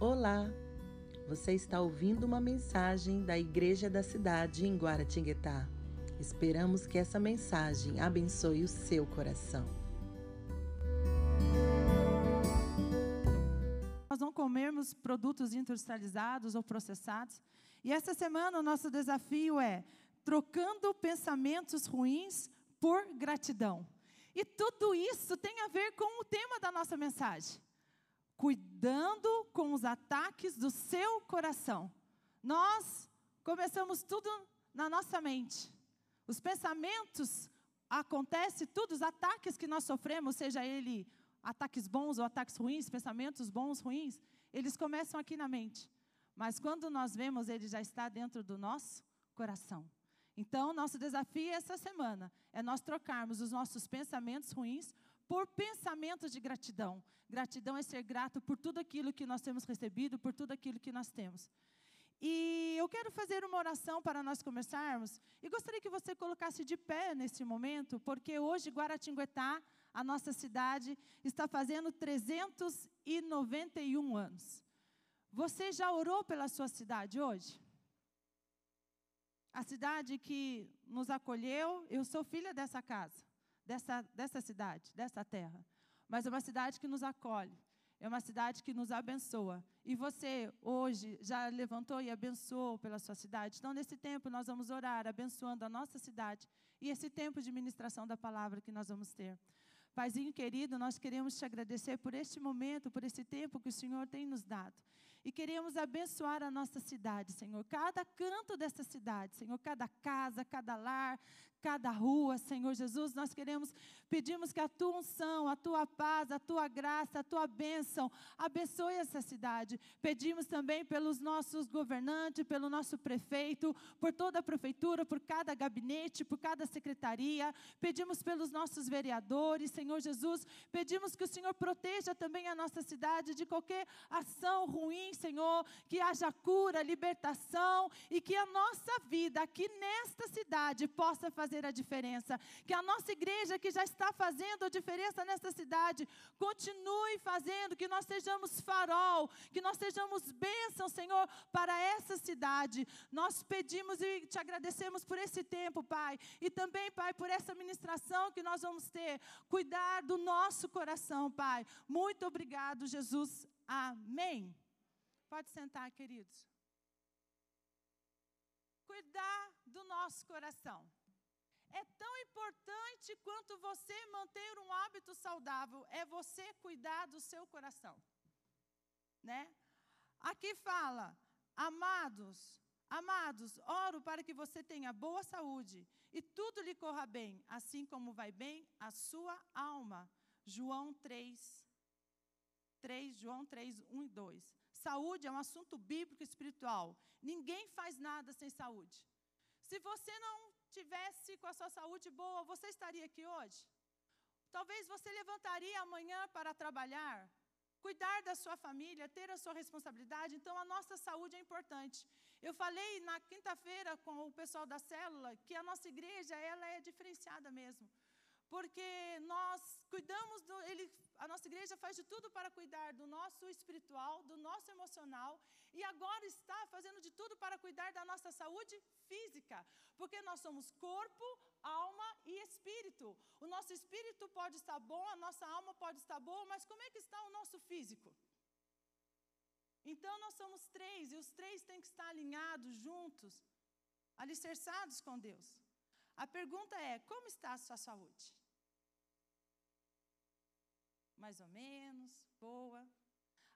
Olá! Você está ouvindo uma mensagem da Igreja da Cidade em Guaratinguetá. Esperamos que essa mensagem abençoe o seu coração. Nós não comermos produtos industrializados ou processados. E essa semana o nosso desafio é trocando pensamentos ruins por gratidão. E tudo isso tem a ver com o tema da nossa mensagem cuidando com os ataques do seu coração. Nós começamos tudo na nossa mente. Os pensamentos acontecem, tudo, os ataques que nós sofremos, seja ele ataques bons ou ataques ruins, pensamentos bons, ruins, eles começam aqui na mente. Mas quando nós vemos, ele já está dentro do nosso coração. Então, nosso desafio essa semana é nós trocarmos os nossos pensamentos ruins por pensamentos de gratidão. Gratidão é ser grato por tudo aquilo que nós temos recebido, por tudo aquilo que nós temos. E eu quero fazer uma oração para nós começarmos. E gostaria que você colocasse de pé nesse momento, porque hoje Guaratinguetá, a nossa cidade, está fazendo 391 anos. Você já orou pela sua cidade hoje? A cidade que nos acolheu, eu sou filha dessa casa dessa, dessa cidade, dessa terra. Mas é uma cidade que nos acolhe, é uma cidade que nos abençoa. E você, hoje, já levantou e abençoou pela sua cidade. Então, nesse tempo, nós vamos orar, abençoando a nossa cidade e esse tempo de ministração da palavra que nós vamos ter. Paizinho querido, nós queremos te agradecer por este momento, por esse tempo que o Senhor tem nos dado. E queremos abençoar a nossa cidade, Senhor. Cada canto dessa cidade, Senhor. Cada casa, cada lar, cada rua, Senhor Jesus. Nós queremos, pedimos que a tua unção, a tua paz, a tua graça, a tua bênção abençoe essa cidade. Pedimos também pelos nossos governantes, pelo nosso prefeito, por toda a prefeitura, por cada gabinete, por cada secretaria. Pedimos pelos nossos vereadores, Senhor Jesus, pedimos que o Senhor proteja também a nossa cidade de qualquer ação ruim, Senhor, que haja cura, libertação e que a nossa vida aqui nesta cidade possa fazer a diferença. Que a nossa igreja que já está fazendo a diferença nesta cidade continue fazendo, que nós sejamos farol, que nós sejamos bênção, Senhor, para essa cidade. Nós pedimos e te agradecemos por esse tempo, Pai, e também, Pai, por essa ministração que nós vamos ter. Cuidar do nosso coração, Pai. Muito obrigado, Jesus. Amém. Pode sentar, queridos. Cuidar do nosso coração. É tão importante quanto você manter um hábito saudável, é você cuidar do seu coração. Né? Aqui fala, amados, Amados, oro para que você tenha boa saúde e tudo lhe corra bem, assim como vai bem a sua alma. João 3, 3, João 3, 1 e 2. Saúde é um assunto bíblico espiritual. Ninguém faz nada sem saúde. Se você não tivesse com a sua saúde boa, você estaria aqui hoje? Talvez você levantaria amanhã para trabalhar, cuidar da sua família, ter a sua responsabilidade. Então, a nossa saúde é importante. Eu falei na quinta-feira com o pessoal da célula que a nossa igreja ela é diferenciada mesmo porque nós cuidamos do, ele, a nossa igreja faz de tudo para cuidar do nosso espiritual, do nosso emocional e agora está fazendo de tudo para cuidar da nossa saúde física, porque nós somos corpo, alma e espírito. O nosso espírito pode estar bom, a nossa alma pode estar boa, mas como é que está o nosso físico? Então nós somos três e os três têm que estar alinhados juntos, alicerçados com Deus. A pergunta é: como está a sua saúde? Mais ou menos, boa.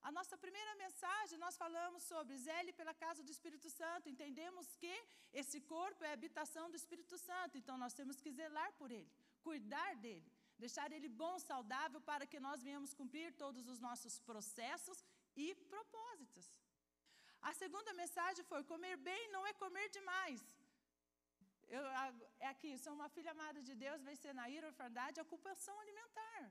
A nossa primeira mensagem, nós falamos sobre zele pela casa do Espírito Santo. Entendemos que esse corpo é a habitação do Espírito Santo, então nós temos que zelar por ele, cuidar dele, deixar ele bom, saudável, para que nós venhamos cumprir todos os nossos processos e propósitos. A segunda mensagem foi: comer bem não é comer demais. Eu, é aqui, sou uma filha amada de Deus, vai ser na ira, orfandade, ocupação alimentar.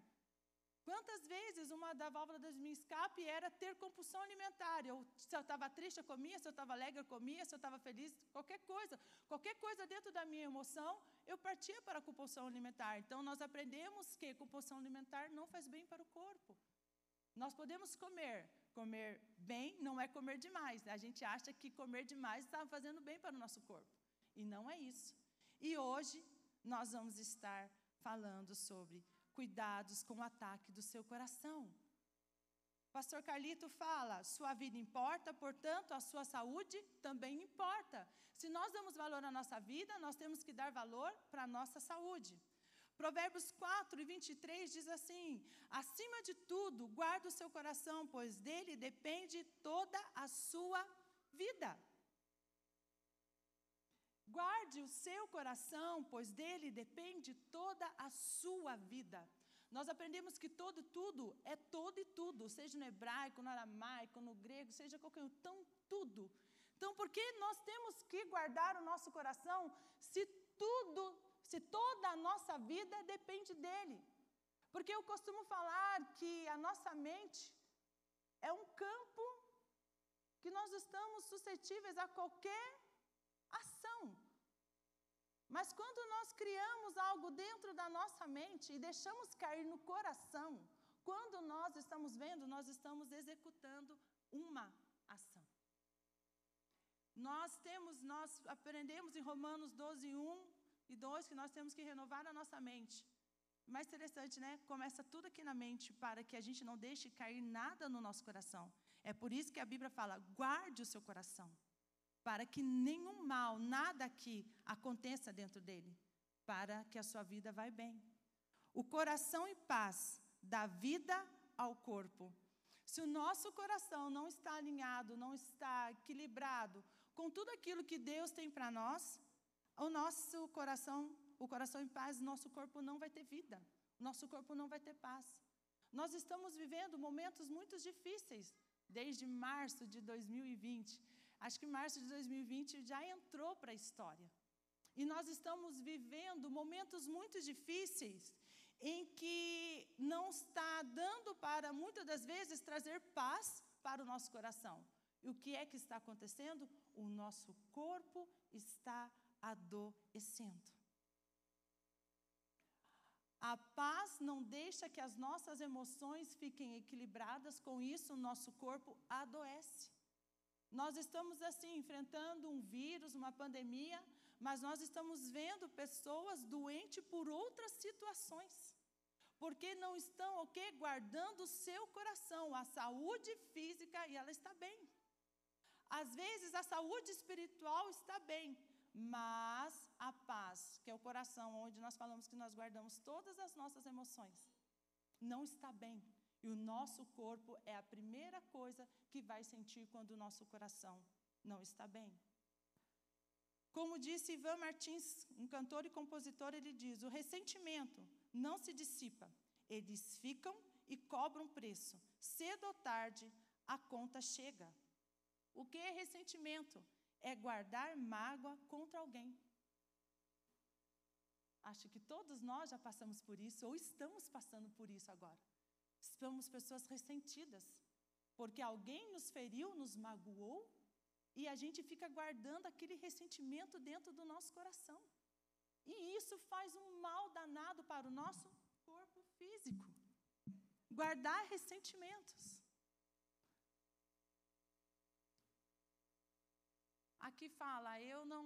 Quantas vezes uma da válvula de meu escape era ter compulsão alimentar? Eu, se eu estava triste, eu comia, se eu estava alegre, eu comia, se eu estava feliz, qualquer coisa. Qualquer coisa dentro da minha emoção, eu partia para a compulsão alimentar. Então, nós aprendemos que compulsão alimentar não faz bem para o corpo. Nós podemos comer Comer bem não é comer demais. A gente acha que comer demais está fazendo bem para o nosso corpo. E não é isso. E hoje nós vamos estar falando sobre cuidados com o ataque do seu coração. Pastor Carlito fala: sua vida importa, portanto, a sua saúde também importa. Se nós damos valor à nossa vida, nós temos que dar valor para a nossa saúde. Provérbios 4 e 23 diz assim: Acima de tudo, guarda o seu coração, pois dele depende toda a sua vida. Guarde o seu coração, pois dele depende toda a sua vida. Nós aprendemos que todo tudo é todo e tudo, seja no hebraico, no aramaico, no grego, seja qualquer um, então tudo. Então, por que nós temos que guardar o nosso coração se tudo se toda a nossa vida depende dele. Porque eu costumo falar que a nossa mente é um campo que nós estamos suscetíveis a qualquer ação. Mas quando nós criamos algo dentro da nossa mente e deixamos cair no coração, quando nós estamos vendo, nós estamos executando uma ação. Nós temos, nós aprendemos em Romanos 12, 1, e dois, que nós temos que renovar a nossa mente. Mais interessante, né? Começa tudo aqui na mente para que a gente não deixe cair nada no nosso coração. É por isso que a Bíblia fala: guarde o seu coração, para que nenhum mal, nada aqui aconteça dentro dele, para que a sua vida vá bem. O coração em paz dá vida ao corpo. Se o nosso coração não está alinhado, não está equilibrado com tudo aquilo que Deus tem para nós, o nosso coração, o coração em paz, nosso corpo não vai ter vida, nosso corpo não vai ter paz. Nós estamos vivendo momentos muito difíceis desde março de 2020. Acho que março de 2020 já entrou para a história. E nós estamos vivendo momentos muito difíceis em que não está dando para muitas das vezes trazer paz para o nosso coração. E o que é que está acontecendo? O nosso corpo está adoecendo. A paz não deixa que as nossas emoções fiquem equilibradas, com isso, o nosso corpo adoece. Nós estamos assim enfrentando um vírus, uma pandemia, mas nós estamos vendo pessoas doentes por outras situações. Porque não estão o quê? Guardando o seu coração, a saúde física e ela está bem. Às vezes a saúde espiritual está bem, mas a paz, que é o coração, onde nós falamos que nós guardamos todas as nossas emoções, não está bem. E o nosso corpo é a primeira coisa que vai sentir quando o nosso coração não está bem. Como disse Ivan Martins, um cantor e compositor, ele diz: o ressentimento não se dissipa, eles ficam e cobram preço. Cedo ou tarde, a conta chega. O que é ressentimento? é guardar mágoa contra alguém. Acho que todos nós já passamos por isso, ou estamos passando por isso agora. Somos pessoas ressentidas, porque alguém nos feriu, nos magoou, e a gente fica guardando aquele ressentimento dentro do nosso coração. E isso faz um mal danado para o nosso corpo físico. Guardar ressentimentos. Aqui fala, eu não.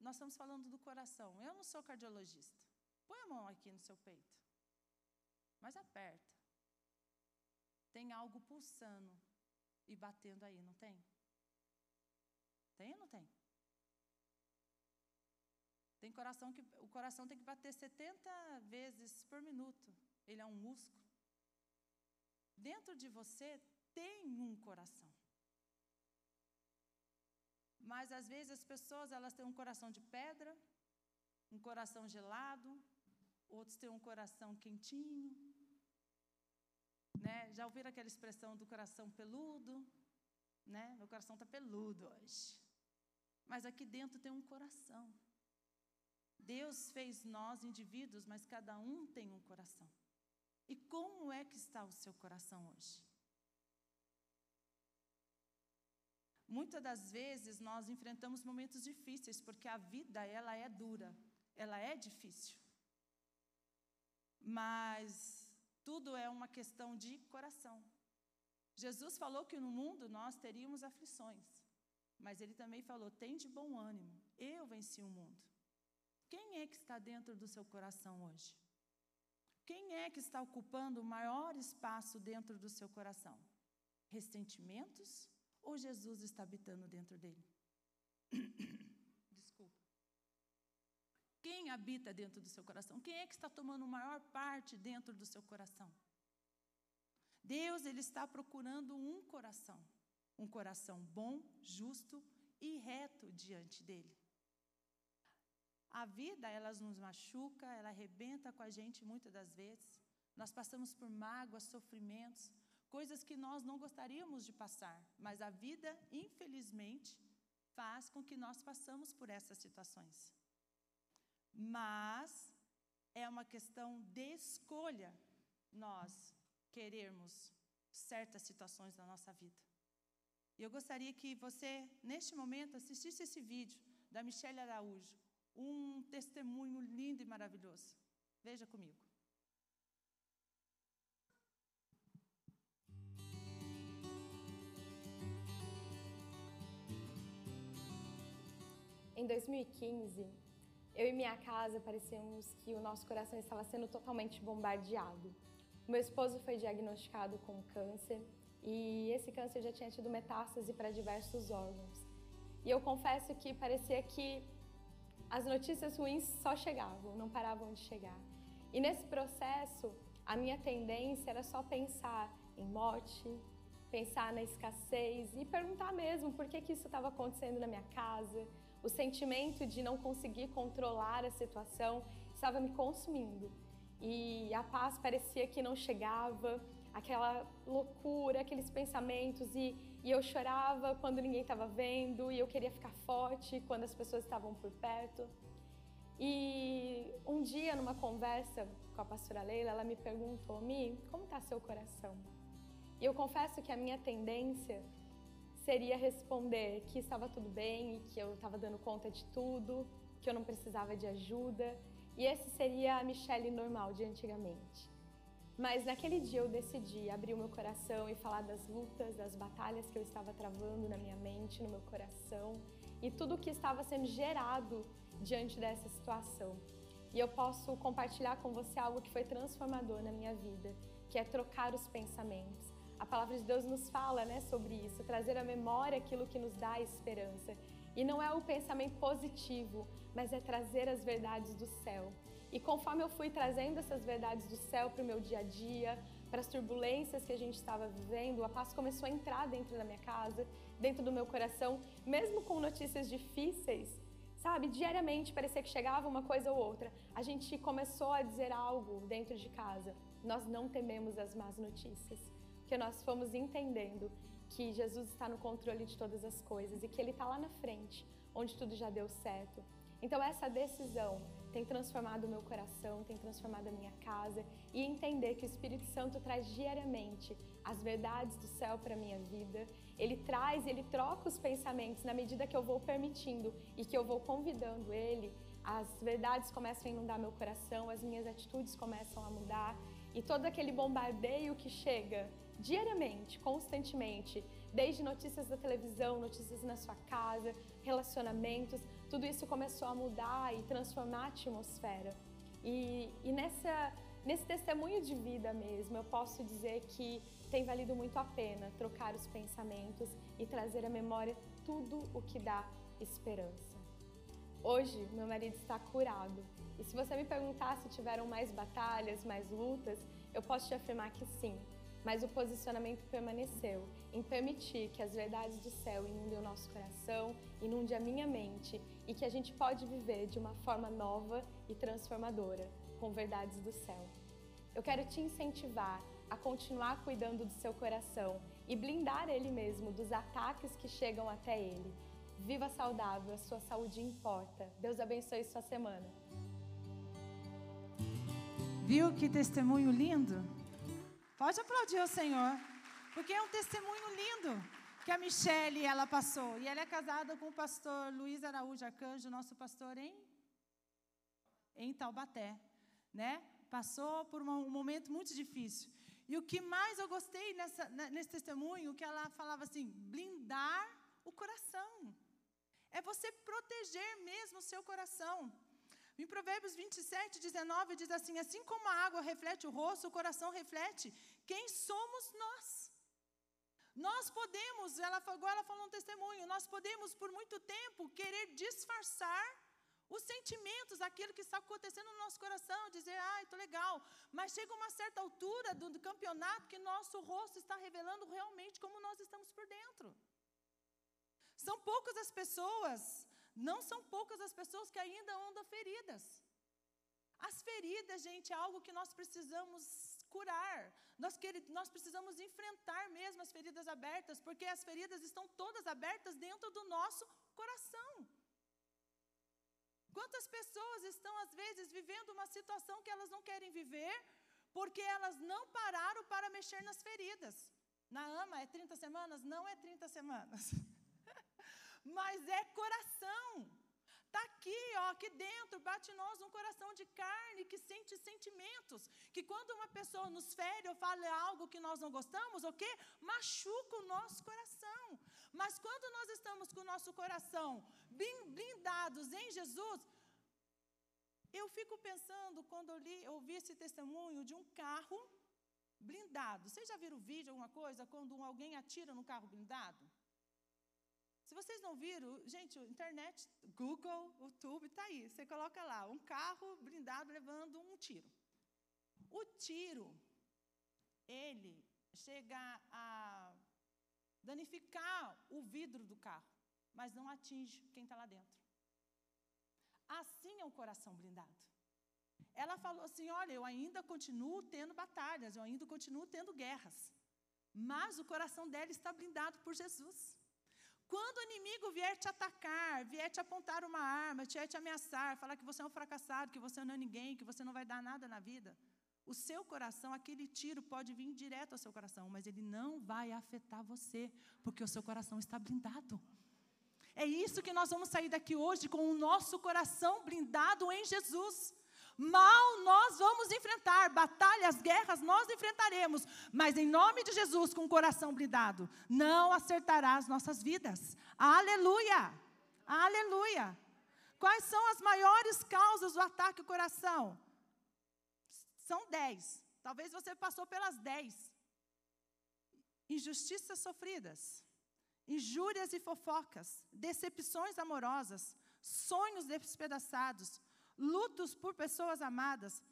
Nós estamos falando do coração. Eu não sou cardiologista. Põe a mão aqui no seu peito. Mas aperta. Tem algo pulsando e batendo aí, não tem? Tem ou não tem? Tem coração que o coração tem que bater 70 vezes por minuto. Ele é um músculo. Dentro de você tem um coração. Mas às vezes as pessoas elas têm um coração de pedra, um coração gelado, outros têm um coração quentinho. Né? Já ouviram aquela expressão do coração peludo? Né? Meu coração está peludo hoje. Mas aqui dentro tem um coração. Deus fez nós indivíduos, mas cada um tem um coração. E como é que está o seu coração hoje? Muitas das vezes nós enfrentamos momentos difíceis, porque a vida ela é dura, ela é difícil. Mas tudo é uma questão de coração. Jesus falou que no mundo nós teríamos aflições, mas ele também falou: tem de bom ânimo, eu venci o mundo. Quem é que está dentro do seu coração hoje? Quem é que está ocupando o maior espaço dentro do seu coração? Ressentimentos ou Jesus está habitando dentro dele? Quem habita dentro do seu coração? Quem é que está tomando maior parte dentro do seu coração? Deus ele está procurando um coração, um coração bom, justo e reto diante dele. A vida, ela nos machuca, ela arrebenta com a gente muitas das vezes. Nós passamos por mágoas, sofrimentos, coisas que nós não gostaríamos de passar, mas a vida, infelizmente, faz com que nós passamos por essas situações. Mas é uma questão de escolha nós querermos certas situações na nossa vida. E eu gostaria que você, neste momento, assistisse esse vídeo da Michelle Araújo, um testemunho lindo e maravilhoso. Veja comigo. Em 2015, eu e minha casa parecíamos que o nosso coração estava sendo totalmente bombardeado. Meu esposo foi diagnosticado com câncer e esse câncer já tinha tido metástase para diversos órgãos. E eu confesso que parecia que as notícias ruins só chegavam, não paravam de chegar. E nesse processo, a minha tendência era só pensar em morte, pensar na escassez e perguntar mesmo por que, que isso estava acontecendo na minha casa. O sentimento de não conseguir controlar a situação estava me consumindo e a paz parecia que não chegava, aquela loucura, aqueles pensamentos e, e eu chorava quando ninguém estava vendo e eu queria ficar forte quando as pessoas estavam por perto. E um dia, numa conversa com a pastora Leila, ela me perguntou: Mi, como está seu coração? E eu confesso que a minha tendência seria responder que estava tudo bem e que eu estava dando conta de tudo, que eu não precisava de ajuda e esse seria a Michelle normal de antigamente. Mas naquele dia eu decidi abrir o meu coração e falar das lutas, das batalhas que eu estava travando na minha mente, no meu coração e tudo o que estava sendo gerado diante dessa situação. E eu posso compartilhar com você algo que foi transformador na minha vida, que é trocar os pensamentos. A palavra de Deus nos fala né, sobre isso, trazer à memória aquilo que nos dá esperança. E não é o pensamento positivo, mas é trazer as verdades do céu. E conforme eu fui trazendo essas verdades do céu para o meu dia a dia, para as turbulências que a gente estava vivendo, a paz começou a entrar dentro da minha casa, dentro do meu coração, mesmo com notícias difíceis, sabe? Diariamente parecia que chegava uma coisa ou outra. A gente começou a dizer algo dentro de casa. Nós não tememos as más notícias, porque nós fomos entendendo que Jesus está no controle de todas as coisas e que Ele está lá na frente, onde tudo já deu certo. Então, essa decisão tem transformado o meu coração, tem transformado a minha casa e entender que o Espírito Santo traz diariamente as verdades do céu para a minha vida. Ele traz, ele troca os pensamentos na medida que eu vou permitindo e que eu vou convidando ele. As verdades começam a inundar meu coração, as minhas atitudes começam a mudar e todo aquele bombardeio que chega diariamente, constantemente, desde notícias da televisão, notícias na sua casa, relacionamentos, tudo isso começou a mudar e transformar a atmosfera. E, e nessa, nesse testemunho de vida mesmo, eu posso dizer que tem valido muito a pena trocar os pensamentos e trazer à memória tudo o que dá esperança. Hoje, meu marido está curado. E se você me perguntar se tiveram mais batalhas, mais lutas, eu posso te afirmar que sim mas o posicionamento permaneceu em permitir que as verdades do céu inundem o nosso coração, inunde a minha mente e que a gente pode viver de uma forma nova e transformadora com verdades do céu. Eu quero te incentivar a continuar cuidando do seu coração e blindar ele mesmo dos ataques que chegam até ele. Viva saudável, a sua saúde importa. Deus abençoe sua semana. Viu que testemunho lindo? Pode aplaudir o Senhor, porque é um testemunho lindo que a Michelle ela passou. E ela é casada com o pastor Luiz Araújo Arcanjo, nosso pastor em em Taubaté, né? Passou por um momento muito difícil. E o que mais eu gostei nessa, nesse testemunho, que ela falava assim: blindar o coração. É você proteger mesmo o seu coração. Em Provérbios 27, 19, diz assim: Assim como a água reflete o rosto, o coração reflete quem somos nós. Nós podemos, ela, agora ela falou um testemunho, nós podemos por muito tempo querer disfarçar os sentimentos, aquilo que está acontecendo no nosso coração, dizer, ai, estou legal. Mas chega uma certa altura do, do campeonato que nosso rosto está revelando realmente como nós estamos por dentro. São poucas as pessoas, não são poucas as pessoas que ainda andam feridas. As feridas, gente, é algo que nós precisamos curar. Nós, nós precisamos enfrentar mesmo as feridas abertas, porque as feridas estão todas abertas dentro do nosso coração. Quantas pessoas estão, às vezes, vivendo uma situação que elas não querem viver, porque elas não pararam para mexer nas feridas. Na ama é 30 semanas? Não é 30 semanas. Mas é coração. Está aqui, ó, aqui dentro, bate em nós um coração de carne que sente sentimentos. Que quando uma pessoa nos fere ou fala algo que nós não gostamos, o quê? Machuca o nosso coração. Mas quando nós estamos com o nosso coração blindados em Jesus, eu fico pensando, quando eu, li, ouvi esse testemunho de um carro blindado. Vocês já viram vídeo, alguma coisa, quando alguém atira no carro blindado? Se vocês não viram, gente, internet, Google, YouTube, está aí. Você coloca lá, um carro blindado levando um tiro. O tiro, ele chega a danificar o vidro do carro, mas não atinge quem está lá dentro. Assim é o coração blindado. Ela falou assim: Olha, eu ainda continuo tendo batalhas, eu ainda continuo tendo guerras, mas o coração dela está blindado por Jesus. Quando o inimigo vier te atacar, vier te apontar uma arma, vier te ameaçar, falar que você é um fracassado, que você não é ninguém, que você não vai dar nada na vida, o seu coração, aquele tiro pode vir direto ao seu coração, mas ele não vai afetar você, porque o seu coração está blindado. É isso que nós vamos sair daqui hoje com o nosso coração blindado em Jesus. Mal nós vamos enfrentar, batalhas, guerras nós enfrentaremos, mas em nome de Jesus, com o coração blindado, não acertará as nossas vidas. Aleluia! Aleluia! Quais são as maiores causas do ataque ao coração? São dez. Talvez você passou pelas dez. Injustiças sofridas, injúrias e fofocas, decepções amorosas, sonhos despedaçados, lutos por pessoas amadas,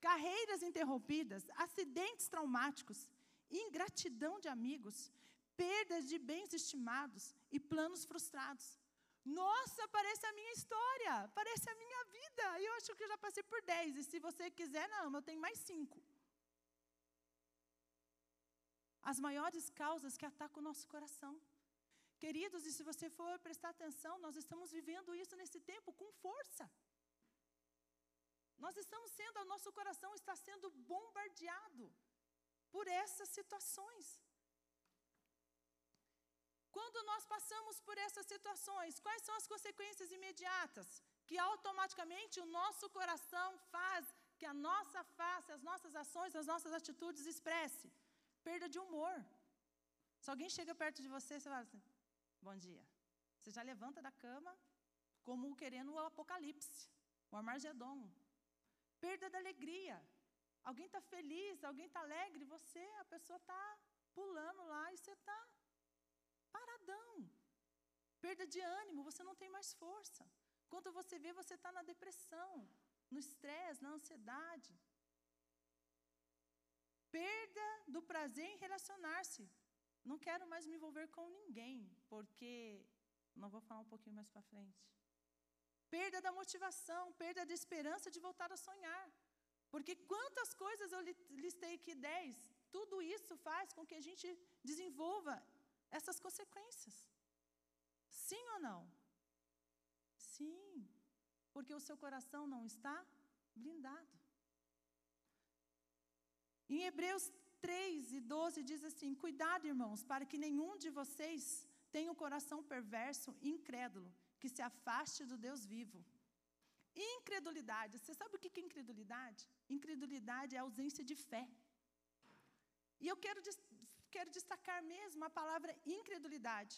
carreiras interrompidas, acidentes traumáticos, ingratidão de amigos, perdas de bens estimados e planos frustrados. Nossa, parece a minha história, parece a minha vida. Eu acho que eu já passei por dez. E se você quiser, não, eu tenho mais cinco. As maiores causas que atacam o nosso coração. Queridos, e se você for prestar atenção, nós estamos vivendo isso nesse tempo com força. Nós estamos sendo, o nosso coração está sendo bombardeado por essas situações. Quando nós passamos por essas situações, quais são as consequências imediatas? Que automaticamente o nosso coração faz que a nossa face, as nossas ações, as nossas atitudes expresse perda de humor. Se alguém chega perto de você, você fala assim: Bom dia. Você já levanta da cama como querendo o apocalipse, o Armagedon. Perda da alegria. Alguém está feliz, alguém está alegre, você, a pessoa está pulando lá e você está paradão. Perda de ânimo, você não tem mais força. Quando você vê, você está na depressão, no estresse, na ansiedade. Perda do prazer em relacionar-se. Não quero mais me envolver com ninguém, porque. Não vou falar um pouquinho mais para frente. Perda da motivação, perda da esperança de voltar a sonhar. Porque quantas coisas eu listei aqui, dez, tudo isso faz com que a gente desenvolva essas consequências. Sim ou não? Sim, porque o seu coração não está blindado. Em Hebreus 3 e 12 diz assim: Cuidado, irmãos, para que nenhum de vocês tenha um coração perverso e incrédulo, que se afaste do Deus vivo. Incredulidade. Você sabe o que é incredulidade? Incredulidade é ausência de fé. E eu quero, quero destacar mesmo a palavra incredulidade.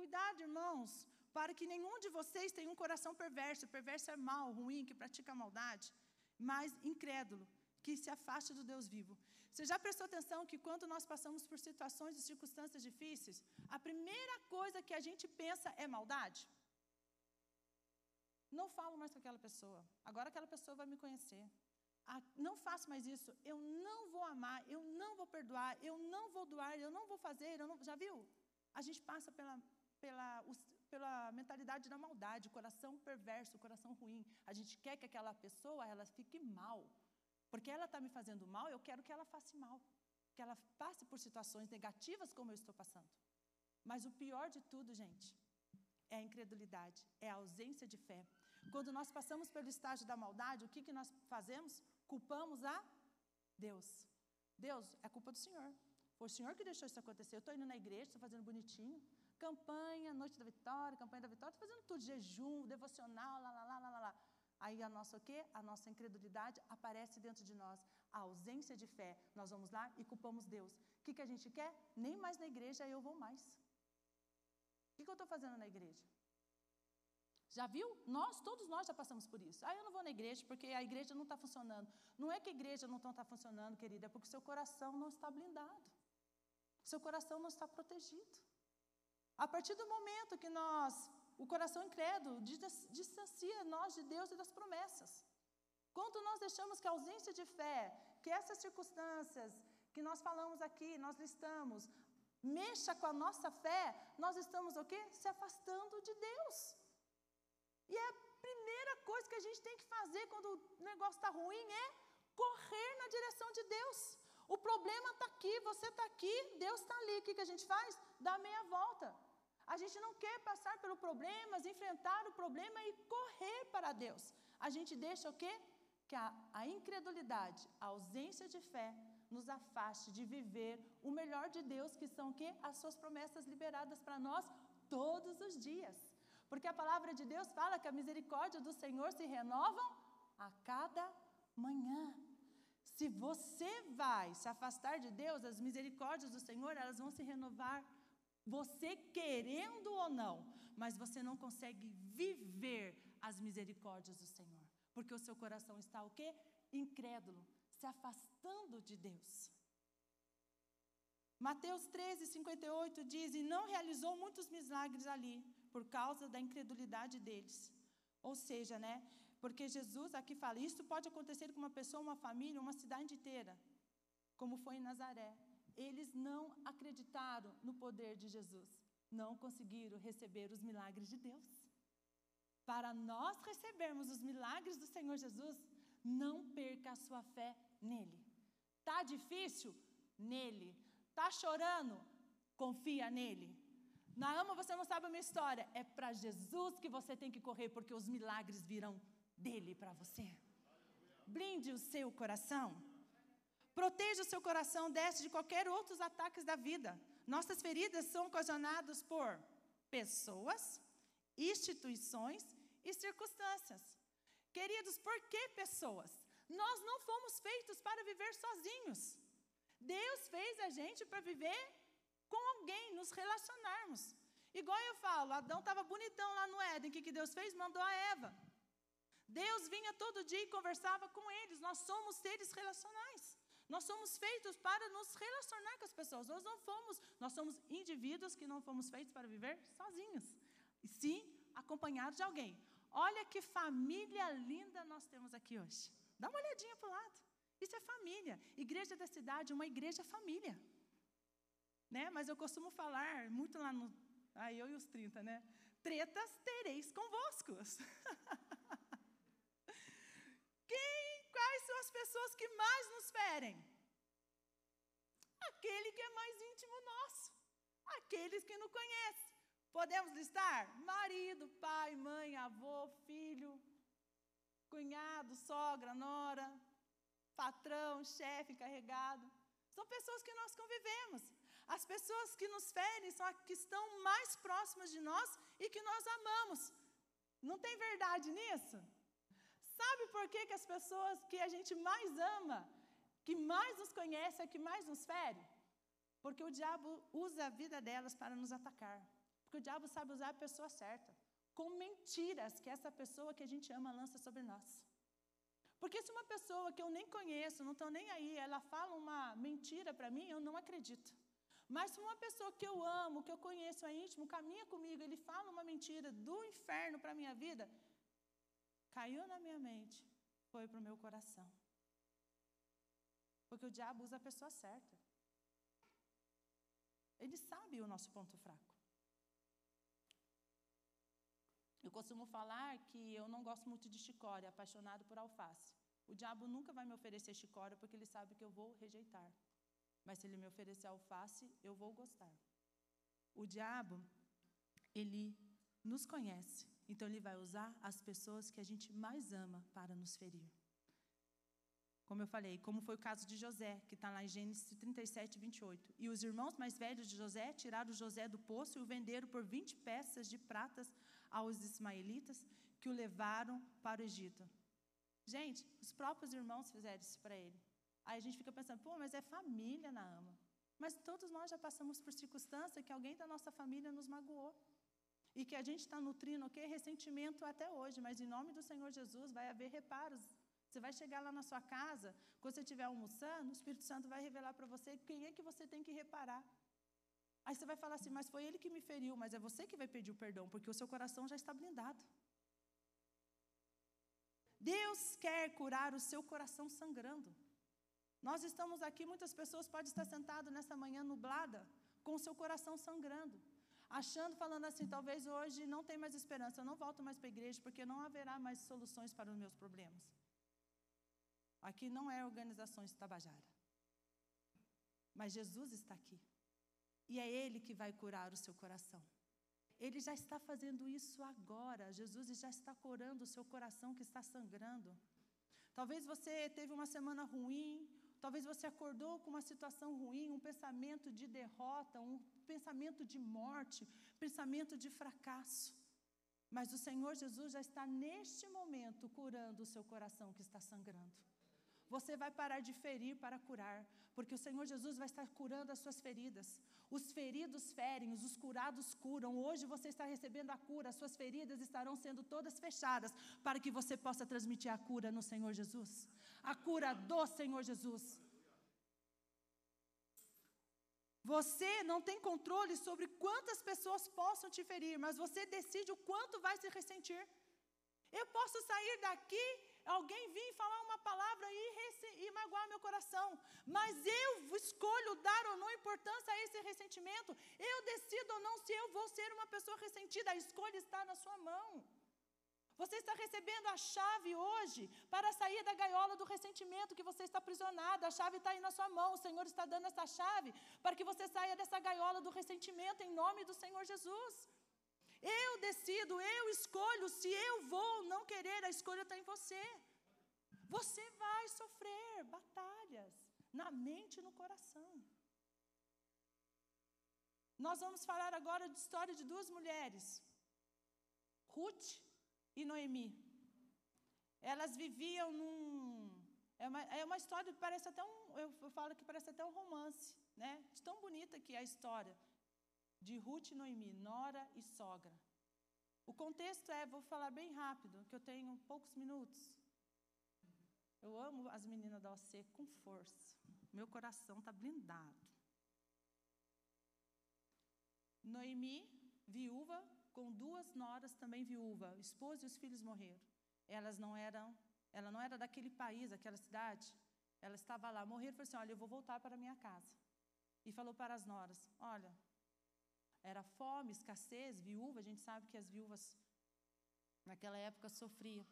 Cuidado, irmãos, para que nenhum de vocês tenha um coração perverso. Perverso é mal, ruim, que pratica maldade, mas incrédulo, que se afaste do Deus vivo. Você já prestou atenção que quando nós passamos por situações e circunstâncias difíceis, a primeira coisa que a gente pensa é maldade? Não falo mais com aquela pessoa. Agora aquela pessoa vai me conhecer. Ah, não faço mais isso. Eu não vou amar. Eu não vou perdoar. Eu não vou doar. Eu não vou fazer. Não... Já viu? A gente passa pela, pela, pela mentalidade da maldade, coração perverso, coração ruim. A gente quer que aquela pessoa ela fique mal. Porque ela está me fazendo mal, eu quero que ela faça mal. Que ela passe por situações negativas como eu estou passando. Mas o pior de tudo, gente, é a incredulidade, é a ausência de fé. Quando nós passamos pelo estágio da maldade, o que, que nós fazemos? Culpamos a Deus. Deus, é culpa do Senhor. Foi o Senhor que deixou isso acontecer. Eu estou indo na igreja, estou fazendo bonitinho. Campanha, noite da vitória, campanha da vitória, estou fazendo tudo, jejum, devocional, lá, lá, lá, lá, lá. Aí a nossa o quê? A nossa incredulidade aparece dentro de nós. A ausência de fé. Nós vamos lá e culpamos Deus. O que, que a gente quer? Nem mais na igreja eu vou mais. O que, que eu estou fazendo na igreja? Já viu? Nós, todos nós já passamos por isso. Ah, eu não vou na igreja porque a igreja não está funcionando. Não é que a igreja não está funcionando, querida, é porque o seu coração não está blindado. Seu coração não está protegido. A partir do momento que nós o coração incrédulo distancia nós de Deus e das promessas. Quando nós deixamos que a ausência de fé, que essas circunstâncias que nós falamos aqui, nós listamos, mexa com a nossa fé, nós estamos o quê? Se afastando de Deus. E é a primeira coisa que a gente tem que fazer quando o negócio está ruim é correr na direção de Deus. O problema está aqui, você está aqui, Deus está ali. O que, que a gente faz? Dá meia volta. A gente não quer passar pelo problemas, enfrentar o problema e correr para Deus. A gente deixa o quê? Que a, a incredulidade, a ausência de fé, nos afaste de viver o melhor de Deus, que são o quê? As suas promessas liberadas para nós todos os dias. Porque a palavra de Deus fala que a misericórdia do Senhor se renovam a cada manhã. Se você vai se afastar de Deus, as misericórdias do Senhor, elas vão se renovar você querendo ou não, mas você não consegue viver as misericórdias do Senhor, porque o seu coração está o quê? Incrédulo, se afastando de Deus. Mateus 13, 58 diz: E não realizou muitos milagres ali, por causa da incredulidade deles. Ou seja, né? Porque Jesus aqui fala: Isso pode acontecer com uma pessoa, uma família, uma cidade inteira, como foi em Nazaré. Eles não acreditaram no poder de Jesus, não conseguiram receber os milagres de Deus. Para nós recebermos os milagres do Senhor Jesus, não perca a sua fé nele. Tá difícil? Nele. Tá chorando? Confia nele. Na ama você não sabe a minha história. É para Jesus que você tem que correr, porque os milagres virão dele para você. Blinde o seu coração. Proteja o seu coração deste de qualquer outros ataques da vida. Nossas feridas são ocasionadas por pessoas, instituições e circunstâncias. Queridos, por que pessoas? Nós não fomos feitos para viver sozinhos. Deus fez a gente para viver com alguém, nos relacionarmos. Igual eu falo, Adão estava bonitão lá no Éden, o que, que Deus fez? Mandou a Eva. Deus vinha todo dia e conversava com eles. Nós somos seres relacionais. Nós somos feitos para nos relacionar com as pessoas. Nós não fomos, nós somos indivíduos que não fomos feitos para viver sozinhos, e sim acompanhados de alguém. Olha que família linda nós temos aqui hoje. Dá uma olhadinha para o lado. Isso é família. Igreja da cidade, uma igreja família. Né? Mas eu costumo falar muito lá no. Ah, eu e os 30, né? Tretas tereis convosco. Quem quais são as pessoas que mais nos ferem? Aquele que é mais íntimo nosso, aqueles que não conhecem. Podemos listar? Marido, pai, mãe, avô, filho, cunhado, sogra, nora, patrão, chefe, encarregado. São pessoas que nós convivemos. As pessoas que nos ferem são as que estão mais próximas de nós e que nós amamos. Não tem verdade nisso? Sabe por que, que as pessoas que a gente mais ama, que mais nos conhece, é que mais nos fere? Porque o diabo usa a vida delas para nos atacar. Porque o diabo sabe usar a pessoa certa. Com mentiras que essa pessoa que a gente ama lança sobre nós. Porque se uma pessoa que eu nem conheço, não estou nem aí, ela fala uma mentira para mim, eu não acredito. Mas se uma pessoa que eu amo, que eu conheço, é íntimo, caminha comigo, ele fala uma mentira do inferno para a minha vida, caiu na minha mente, foi para o meu coração. Porque o diabo usa a pessoa certa. Ele sabe o nosso ponto fraco. Eu costumo falar que eu não gosto muito de chicória, apaixonado por alface. O diabo nunca vai me oferecer chicória porque ele sabe que eu vou rejeitar. Mas se ele me oferecer alface, eu vou gostar. O diabo, ele nos conhece. Então ele vai usar as pessoas que a gente mais ama para nos ferir. Como eu falei, como foi o caso de José, que está lá em Gênesis 37, 28. E os irmãos mais velhos de José tiraram José do poço e o venderam por 20 peças de pratas aos ismaelitas, que o levaram para o Egito. Gente, os próprios irmãos fizeram isso para ele. Aí a gente fica pensando, pô, mas é família na ama. Mas todos nós já passamos por circunstância que alguém da nossa família nos magoou. E que a gente está nutrindo o okay, quê? Ressentimento até hoje. Mas em nome do Senhor Jesus vai haver reparos você vai chegar lá na sua casa, quando você estiver almoçando, o Espírito Santo vai revelar para você quem é que você tem que reparar. Aí você vai falar assim, mas foi ele que me feriu, mas é você que vai pedir o perdão, porque o seu coração já está blindado. Deus quer curar o seu coração sangrando. Nós estamos aqui, muitas pessoas podem estar sentado nessa manhã nublada, com seu coração sangrando, achando, falando assim, talvez hoje não tem mais esperança, eu não volto mais para a igreja, porque não haverá mais soluções para os meus problemas. Aqui não é organizações Tabajara. Mas Jesus está aqui. E é Ele que vai curar o seu coração. Ele já está fazendo isso agora. Jesus já está curando o seu coração que está sangrando. Talvez você teve uma semana ruim, talvez você acordou com uma situação ruim, um pensamento de derrota, um pensamento de morte, pensamento de fracasso. Mas o Senhor Jesus já está neste momento curando o seu coração que está sangrando. Você vai parar de ferir para curar, porque o Senhor Jesus vai estar curando as suas feridas. Os feridos ferem, os curados curam. Hoje você está recebendo a cura, as suas feridas estarão sendo todas fechadas para que você possa transmitir a cura no Senhor Jesus. A cura do Senhor Jesus. Você não tem controle sobre quantas pessoas possam te ferir, mas você decide o quanto vai se ressentir. Eu posso sair daqui alguém vir falar uma palavra e, e magoar meu coração. Mas eu escolho dar ou não importância a esse ressentimento. Eu decido ou não se eu vou ser uma pessoa ressentida. A escolha está na sua mão. Você está recebendo a chave hoje para sair da gaiola do ressentimento que você está aprisionado. A chave está aí na sua mão. O Senhor está dando essa chave para que você saia dessa gaiola do ressentimento em nome do Senhor Jesus. Eu decido, eu escolho se eu vou ou não querer, a escolha está em você. Você vai sofrer batalhas na mente e no coração. Nós vamos falar agora de história de duas mulheres, Ruth e Noemi. Elas viviam num. É uma, é uma história que parece até um. Eu falo que parece até um romance, né? De tão bonita que é a história de Ruth e Noemi, nora e sogra. O contexto é, vou falar bem rápido, que eu tenho poucos minutos. Eu amo as meninas da OC com força. Meu coração está blindado. Noemi, viúva, com duas noras também viúva, o esposo e os filhos morreram. Elas não eram, ela não era daquele país, daquela cidade. Ela estava lá, morreram, falou assim: "Olha, eu vou voltar para minha casa". E falou para as noras: "Olha, era fome, escassez, viúva, a gente sabe que as viúvas naquela época sofriam.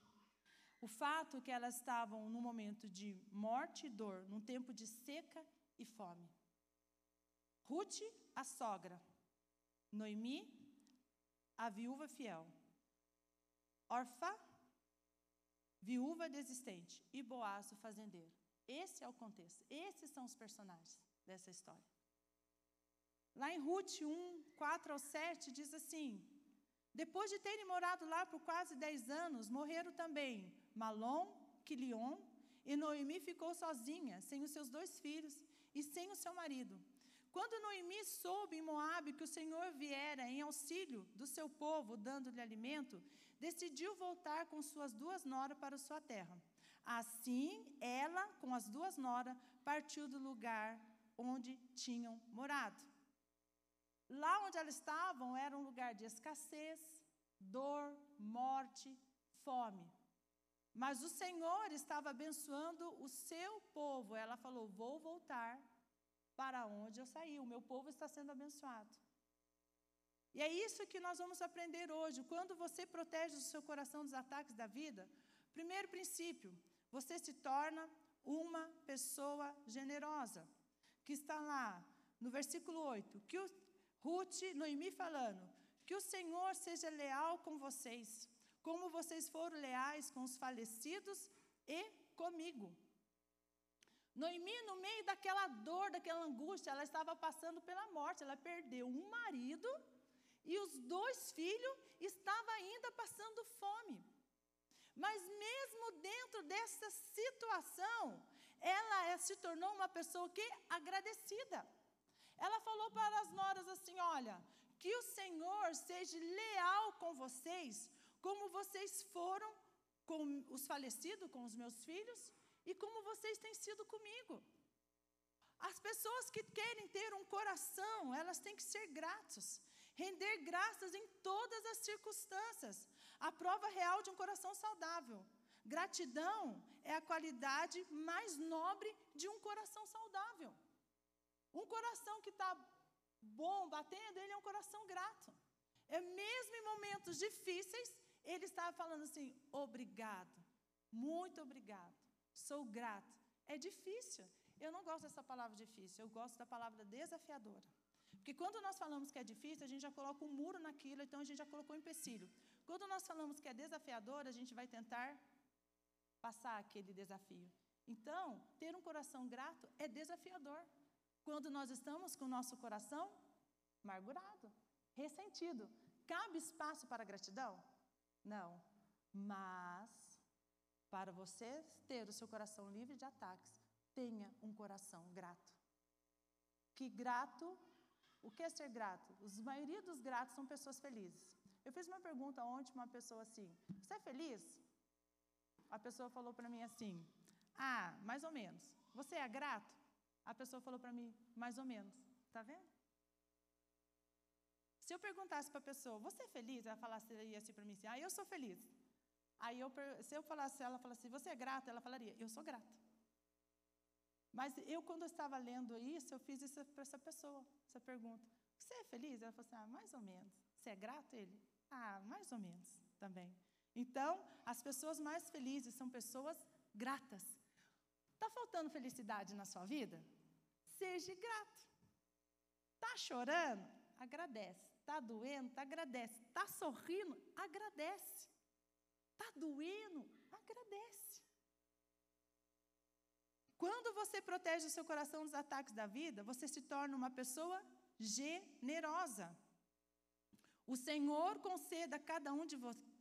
O fato é que elas estavam num momento de morte e dor, num tempo de seca e fome. Ruth, a sogra. Noemi, a viúva fiel. Orfa, viúva desistente. E Boaz, o fazendeiro. Esse é o contexto. Esses são os personagens dessa história. Lá em Ruth 1, 4 ao 7, diz assim: Depois de terem morado lá por quase 10 anos, morreram também Malom, Quilion, e Noemi ficou sozinha, sem os seus dois filhos e sem o seu marido. Quando Noemi soube em Moabe que o Senhor viera em auxílio do seu povo, dando-lhe alimento, decidiu voltar com suas duas noras para sua terra. Assim, ela, com as duas noras, partiu do lugar onde tinham morado. Lá onde elas estavam era um lugar de escassez, dor, morte, fome. Mas o Senhor estava abençoando o seu povo. Ela falou: Vou voltar para onde eu saí. O meu povo está sendo abençoado. E é isso que nós vamos aprender hoje. Quando você protege o seu coração dos ataques da vida, primeiro princípio, você se torna uma pessoa generosa. Que está lá no versículo 8, que o Ruth, Noemi falando, que o Senhor seja leal com vocês, como vocês foram leais com os falecidos e comigo. Noemi, no meio daquela dor, daquela angústia, ela estava passando pela morte, ela perdeu um marido e os dois filhos estavam ainda passando fome. Mas mesmo dentro dessa situação, ela se tornou uma pessoa que agradecida. Ela falou para as noras assim: "Olha, que o Senhor seja leal com vocês, como vocês foram com os falecidos, com os meus filhos, e como vocês têm sido comigo. As pessoas que querem ter um coração, elas têm que ser gratos, render graças em todas as circunstâncias. A prova real de um coração saudável. Gratidão é a qualidade mais nobre de um coração saudável. Um coração que está bom, batendo, ele é um coração grato. É mesmo em momentos difíceis, ele estava falando assim: obrigado, muito obrigado, sou grato. É difícil. Eu não gosto dessa palavra difícil, eu gosto da palavra desafiadora. Porque quando nós falamos que é difícil, a gente já coloca um muro naquilo, então a gente já colocou um empecilho. Quando nós falamos que é desafiador, a gente vai tentar passar aquele desafio. Então, ter um coração grato é desafiador. Quando nós estamos com o nosso coração amargurado, ressentido, cabe espaço para gratidão? Não. Mas, para você ter o seu coração livre de ataques, tenha um coração grato. Que grato, o que é ser grato? A maioria dos gratos são pessoas felizes. Eu fiz uma pergunta ontem para uma pessoa assim: Você é feliz? A pessoa falou para mim assim: Ah, mais ou menos. Você é grato? A pessoa falou para mim: Mais ou menos. Está vendo? Se eu perguntasse para a pessoa: Você é feliz? Ela falasse assim para mim assim: Ah, eu sou feliz. Aí eu, se eu falasse, ela falasse: Você é grata? Ela falaria: Eu sou grata. Mas eu, quando eu estava lendo isso, eu fiz isso para essa pessoa, essa pergunta. Você é feliz? Ela falou assim: Ah, mais ou menos. Você é grato? Ele? Ah, mais ou menos também. Então, as pessoas mais felizes são pessoas gratas. Está faltando felicidade na sua vida? Seja grato. Está chorando? Agradece. Está doendo? Agradece. Está sorrindo? Agradece. Está doendo? Agradece. Quando você protege o seu coração dos ataques da vida, você se torna uma pessoa generosa. O Senhor conceda a cada um de vocês.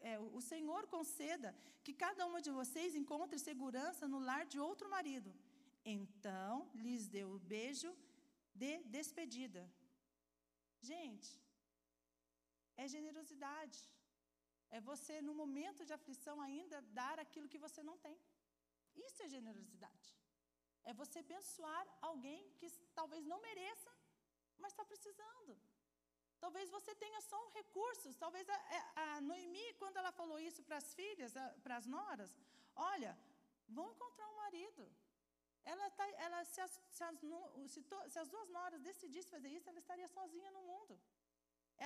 É, o Senhor conceda que cada uma de vocês encontre segurança no lar de outro marido. Então lhes deu o beijo de despedida. Gente, é generosidade. É você, no momento de aflição, ainda dar aquilo que você não tem. Isso é generosidade. É você abençoar alguém que talvez não mereça, mas está precisando. Talvez você tenha só um recurso. Talvez a, é, a Noemi, quando ela falou isso para as filhas, para as noras, olha, vão encontrar um marido. Ela, tá, ela se, as, se, as, se, to, se as duas noras decidissem fazer isso, ela estaria sozinha no mundo.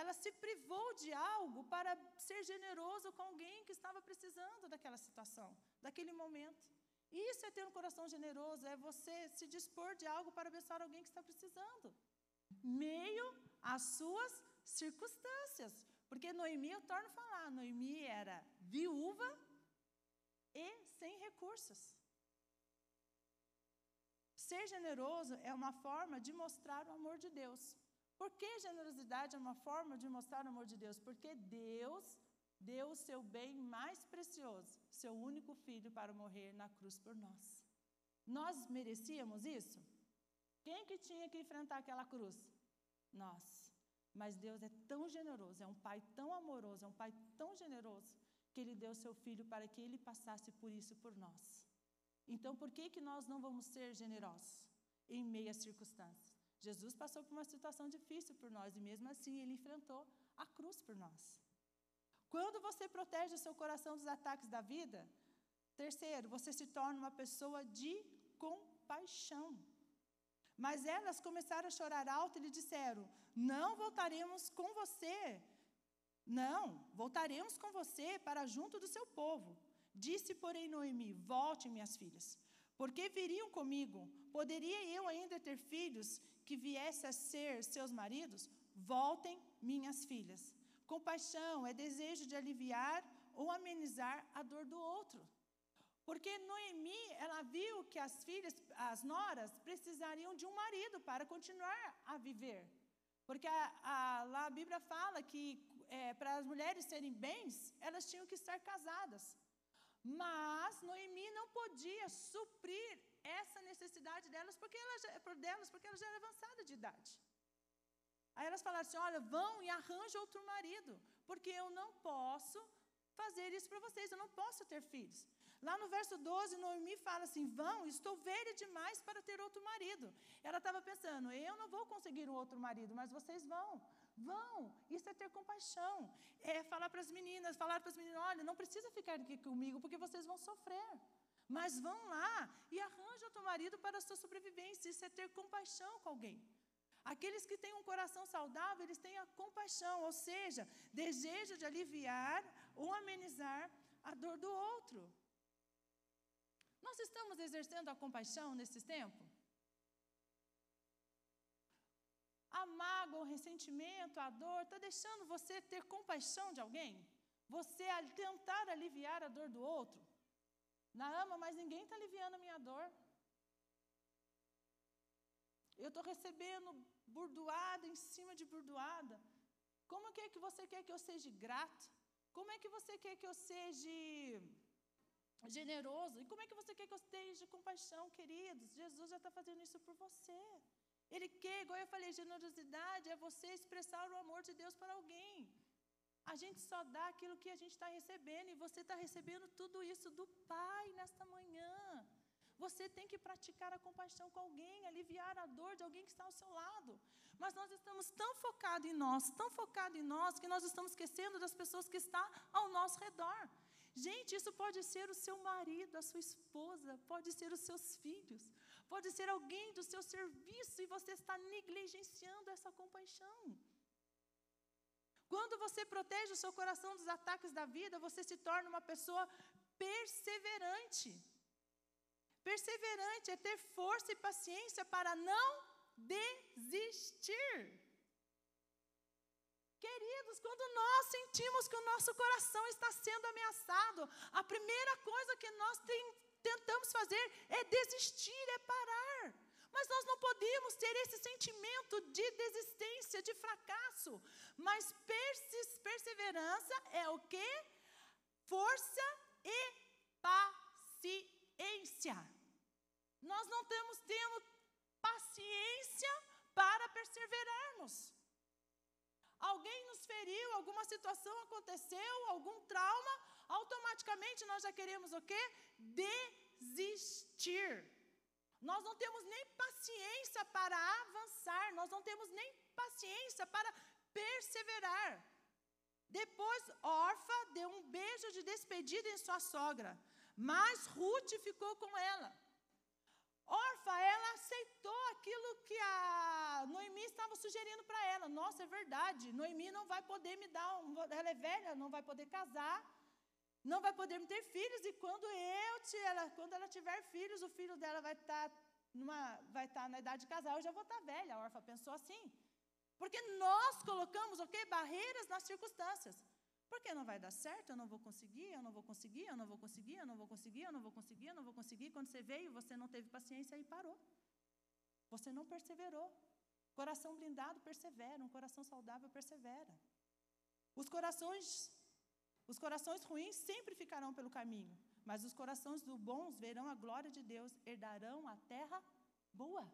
Ela se privou de algo para ser generoso com alguém que estava precisando daquela situação, daquele momento. Isso é ter um coração generoso, é você se dispor de algo para abençoar alguém que está precisando meio às suas circunstâncias. Porque Noemi, eu torno a falar, Noemi era viúva e sem recursos. Ser generoso é uma forma de mostrar o amor de Deus. Por que generosidade é uma forma de mostrar o amor de Deus? Porque Deus deu o seu bem mais precioso, seu único filho, para morrer na cruz por nós. Nós merecíamos isso? Quem que tinha que enfrentar aquela cruz? Nós. Mas Deus é tão generoso, é um pai tão amoroso, é um pai tão generoso, que ele deu seu filho para que ele passasse por isso por nós. Então, por que que nós não vamos ser generosos em meio às circunstâncias? Jesus passou por uma situação difícil por nós e mesmo assim ele enfrentou a cruz por nós. Quando você protege o seu coração dos ataques da vida, terceiro, você se torna uma pessoa de compaixão. Mas elas começaram a chorar alto e lhe disseram: Não voltaremos com você. Não, voltaremos com você para junto do seu povo. Disse, porém, Noemi: Volte, minhas filhas, porque viriam comigo. Poderia eu ainda ter filhos que viessem a ser seus maridos? Voltem, minhas filhas. Compaixão é desejo de aliviar ou amenizar a dor do outro. Porque Noemi, ela viu que as filhas, as noras, precisariam de um marido para continuar a viver. Porque a, a, lá a Bíblia fala que é, para as mulheres serem bens, elas tinham que estar casadas. Mas Noemi não podia suprir essa necessidade delas porque ela delas, porque ela já era avançada de idade. Aí elas falaram assim: olha, vão e arranjam outro marido, porque eu não posso fazer isso para vocês, eu não posso ter filhos. Lá no verso 12, Noemi fala assim: Vão, estou velha demais para ter outro marido. Ela estava pensando: Eu não vou conseguir um outro marido, mas vocês vão. Vão, isso é ter compaixão. É falar para as meninas, falar para as meninas: Olha, não precisa ficar aqui comigo, porque vocês vão sofrer. Mas vão lá e arranjam outro marido para a sua sobrevivência. Isso é ter compaixão com alguém. Aqueles que têm um coração saudável, eles têm a compaixão, ou seja, desejo de aliviar ou amenizar a dor do outro. Nós estamos exercendo a compaixão nesse tempo? A mágoa, o ressentimento, a dor, está deixando você ter compaixão de alguém? Você tentar aliviar a dor do outro? Na ama, mas ninguém está aliviando a minha dor. Eu estou recebendo burdoada em cima de burdoada. Como é que você quer que eu seja grato? Como é que você quer que eu seja generoso? E como é que você quer que eu esteja compaixão, queridos? Jesus já está fazendo isso por você. Ele quer, igual eu falei, generosidade é você expressar o amor de Deus para alguém. A gente só dá aquilo que a gente está recebendo, e você está recebendo tudo isso do Pai nesta manhã. Você tem que praticar a compaixão com alguém, aliviar a dor de alguém que está ao seu lado. Mas nós estamos tão focados em nós, tão focados em nós, que nós estamos esquecendo das pessoas que estão ao nosso redor. Gente, isso pode ser o seu marido, a sua esposa, pode ser os seus filhos, pode ser alguém do seu serviço e você está negligenciando essa compaixão. Quando você protege o seu coração dos ataques da vida, você se torna uma pessoa perseverante. Perseverante é ter força e paciência para não desistir. Queridos, quando nós sentimos que o nosso coração está sendo ameaçado, a primeira coisa que nós tem, tentamos fazer é desistir, é parar. Mas nós não podemos ter esse sentimento de desistência, de fracasso. Mas perseverança é o que? Força e paciência. Nós não temos tendo paciência para perseverarmos. Alguém nos feriu, alguma situação aconteceu, algum trauma, automaticamente nós já queremos o quê? Desistir. Nós não temos nem paciência para avançar, nós não temos nem paciência para perseverar. Depois, Orfa deu um beijo de despedida em sua sogra, mas Ruth ficou com ela. Sugerindo para ela. Nossa, é verdade. Noemi não vai poder me dar, um, ela é velha, não vai poder casar, não vai poder me ter filhos. E quando eu te, ela, quando ela tiver filhos, o filho dela vai estar tá numa, vai estar tá na idade de casar. Eu já vou estar tá velha. A Orfa pensou assim, porque nós colocamos, ok, barreiras nas circunstâncias. Porque não vai dar certo, eu não vou conseguir, eu não vou conseguir, eu não vou conseguir, eu não vou conseguir, eu não vou conseguir, eu não vou conseguir. Quando você veio, você não teve paciência e parou. Você não perseverou. Coração blindado persevera, um coração saudável persevera. Os corações, os corações ruins sempre ficarão pelo caminho, mas os corações do bons verão a glória de Deus, herdarão a terra boa.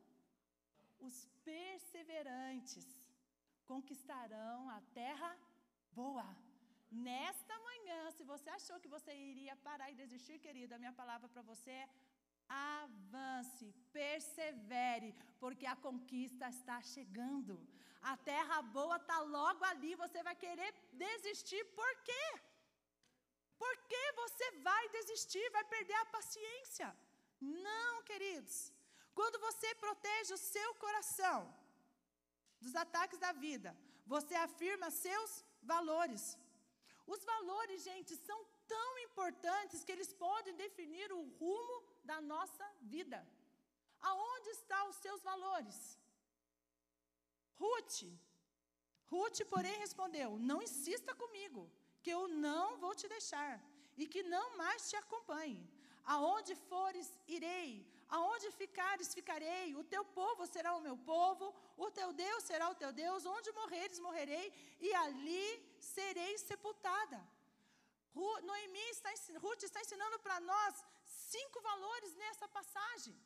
os perseverantes conquistarão a terra boa. Nesta manhã, se você achou que você iria parar e desistir, querida, a minha palavra para você é avance, persevere, porque a conquista está chegando. A terra boa está logo ali, você vai querer desistir, por quê? Por que você vai desistir, vai perder a paciência? Não, queridos. Quando você protege o seu coração dos ataques da vida, você afirma seus valores. Os valores, gente, são tão importantes que eles podem definir o rumo da nossa vida. Aonde estão os seus valores? Ruth. Ruth, porém, respondeu: Não insista comigo, que eu não vou te deixar, e que não mais te acompanhe. Aonde fores, irei, aonde ficares, ficarei, o teu povo será o meu povo, o teu Deus será o teu Deus, onde morreres, morrerei, e ali serei sepultada. Noemi está, Ruth está ensinando para nós cinco valores nessa passagem.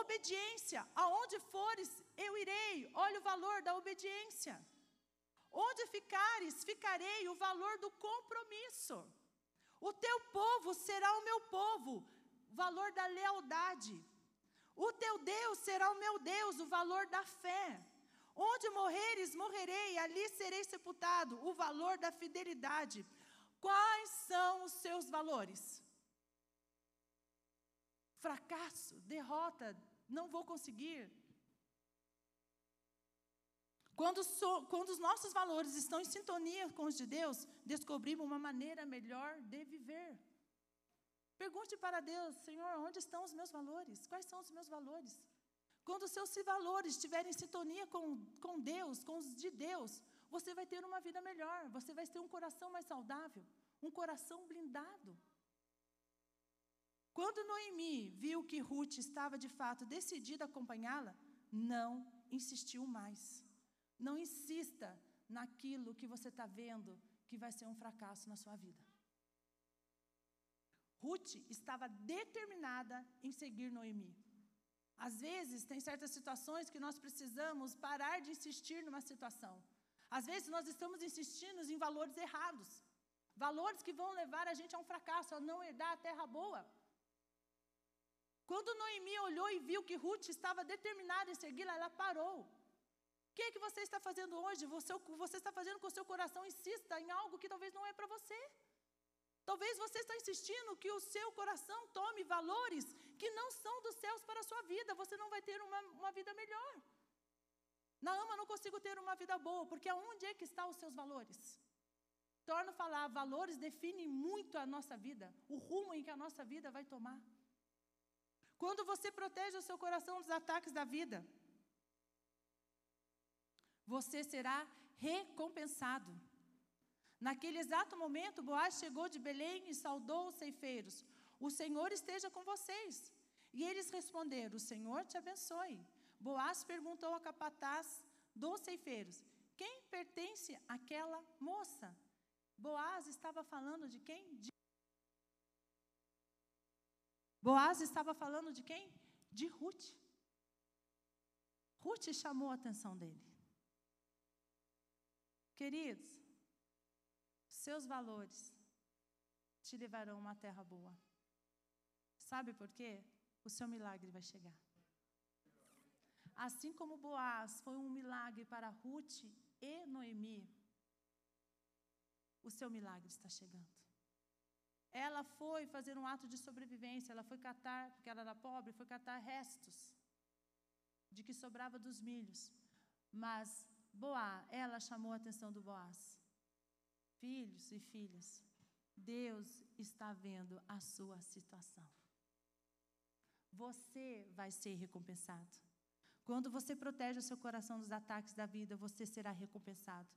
Obediência, aonde fores, eu irei. Olha o valor da obediência. Onde ficares, ficarei, o valor do compromisso. O teu povo será o meu povo, o valor da lealdade. O teu Deus será o meu Deus, o valor da fé. Onde morreres, morrerei, ali serei sepultado, o valor da fidelidade. Quais são os seus valores? Fracasso, derrota, não vou conseguir. Quando, so, quando os nossos valores estão em sintonia com os de Deus, descobrimos uma maneira melhor de viver. Pergunte para Deus, Senhor, onde estão os meus valores? Quais são os meus valores? Quando os seus valores estiverem em sintonia com, com Deus, com os de Deus, você vai ter uma vida melhor, você vai ter um coração mais saudável, um coração blindado. Quando Noemi viu que Ruth estava de fato decidida a acompanhá-la, não insistiu mais. Não insista naquilo que você está vendo que vai ser um fracasso na sua vida. Ruth estava determinada em seguir Noemi. Às vezes, tem certas situações que nós precisamos parar de insistir numa situação. Às vezes, nós estamos insistindo em valores errados. Valores que vão levar a gente a um fracasso, a não herdar a terra boa. Quando Noemi olhou e viu que Ruth estava determinada em segui-la, ela parou. O que, é que você está fazendo hoje? Você, você está fazendo com o seu coração insista em algo que talvez não é para você. Talvez você está insistindo que o seu coração tome valores que não são dos céus para a sua vida. Você não vai ter uma, uma vida melhor. Na ama não consigo ter uma vida boa, porque aonde é que estão os seus valores? Torno a falar, valores definem muito a nossa vida, o rumo em que a nossa vida vai tomar. Quando você protege o seu coração dos ataques da vida, você será recompensado. Naquele exato momento, Boaz chegou de Belém e saudou os ceifeiros. O Senhor esteja com vocês. E eles responderam: O Senhor te abençoe. Boaz perguntou ao capataz dos ceifeiros: Quem pertence àquela moça? Boaz estava falando de quem? De Boaz estava falando de quem? De Ruth. Ruth chamou a atenção dele. Queridos, seus valores te levarão a uma terra boa. Sabe por quê? O seu milagre vai chegar. Assim como Boaz foi um milagre para Ruth e Noemi, o seu milagre está chegando. Ela foi fazer um ato de sobrevivência, ela foi catar, porque ela era pobre, foi catar restos de que sobrava dos milhos. Mas Boá, ela chamou a atenção do Boaz. Filhos e filhas, Deus está vendo a sua situação. Você vai ser recompensado. Quando você protege o seu coração dos ataques da vida, você será recompensado.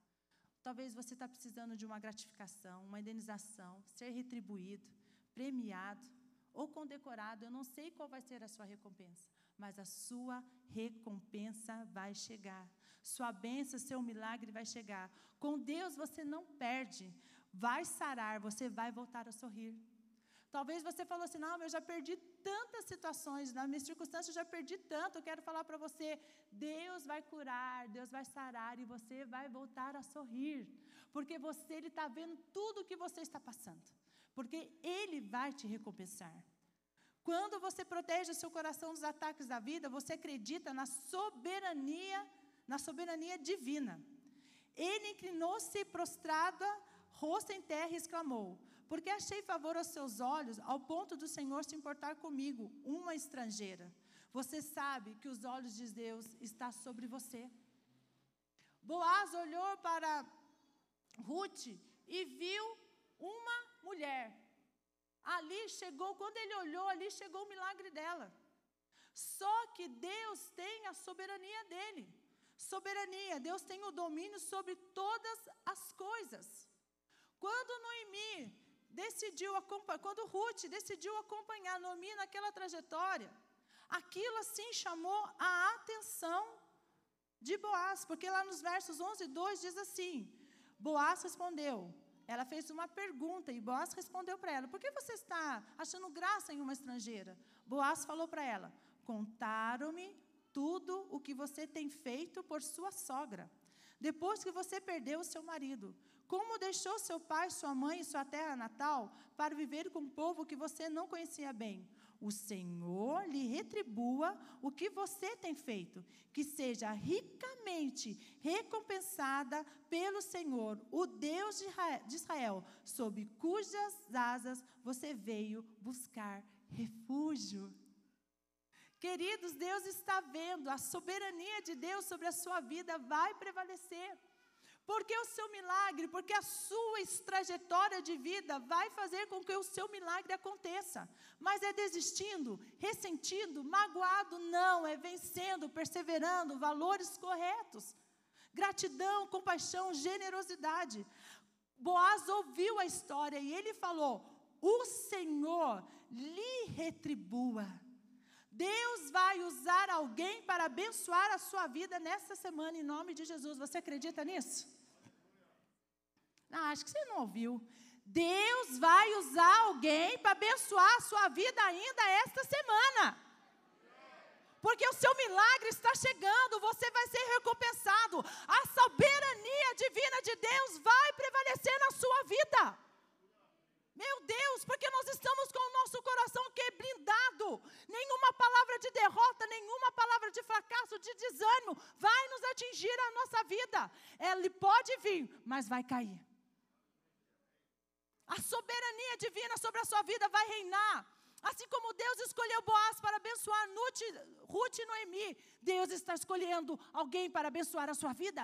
Talvez você está precisando de uma gratificação, uma indenização, ser retribuído, premiado ou condecorado. Eu não sei qual vai ser a sua recompensa, mas a sua recompensa vai chegar. Sua bênção, seu milagre vai chegar. Com Deus você não perde. Vai sarar, você vai voltar a sorrir. Talvez você falou assim: não, eu já perdi tantas situações, nas minhas circunstâncias eu já perdi tanto. Eu quero falar para você: Deus vai curar, Deus vai sarar e você vai voltar a sorrir. Porque você, Ele está vendo tudo o que você está passando. Porque Ele vai te recompensar. Quando você protege o seu coração dos ataques da vida, você acredita na soberania, na soberania divina. Ele inclinou-se prostrada, rosto em terra, e exclamou: porque achei favor aos seus olhos, ao ponto do Senhor se importar comigo, uma estrangeira. Você sabe que os olhos de Deus estão sobre você. Boaz olhou para Ruth e viu uma mulher. Ali chegou, quando ele olhou, ali chegou o milagre dela. Só que Deus tem a soberania dele. Soberania, Deus tem o domínio sobre todas as coisas. Quando Noemi decidiu quando Ruth decidiu acompanhar Noemi naquela trajetória, aquilo assim chamou a atenção de Boaz, porque lá nos versos 11 e 2 diz assim: Boaz respondeu, ela fez uma pergunta e Boaz respondeu para ela: Por que você está achando graça em uma estrangeira? Boaz falou para ela: Contaram-me tudo o que você tem feito por sua sogra, depois que você perdeu o seu marido. Como deixou seu pai, sua mãe e sua terra natal para viver com um povo que você não conhecia bem? O Senhor lhe retribua o que você tem feito, que seja ricamente recompensada pelo Senhor, o Deus de Israel, sob cujas asas você veio buscar refúgio. Queridos, Deus está vendo, a soberania de Deus sobre a sua vida vai prevalecer. Porque o seu milagre, porque a sua trajetória de vida vai fazer com que o seu milagre aconteça. Mas é desistindo, ressentindo, magoado? Não, é vencendo, perseverando, valores corretos. Gratidão, compaixão, generosidade. Boaz ouviu a história e ele falou: O Senhor lhe retribua. Deus vai usar alguém para abençoar a sua vida nessa semana, em nome de Jesus. Você acredita nisso? Acho que você não ouviu. Deus vai usar alguém para abençoar a sua vida ainda esta semana. Porque o seu milagre está chegando, você vai ser recompensado. A soberania divina de Deus vai prevalecer na sua vida. Meu Deus, porque nós estamos com o nosso coração que é blindado. Nenhuma palavra de derrota, nenhuma palavra de fracasso, de desânimo vai nos atingir a nossa vida. Ele pode vir, mas vai cair. A soberania divina sobre a sua vida vai reinar. Assim como Deus escolheu Boaz para abençoar Ruth e Noemi, Deus está escolhendo alguém para abençoar a sua vida.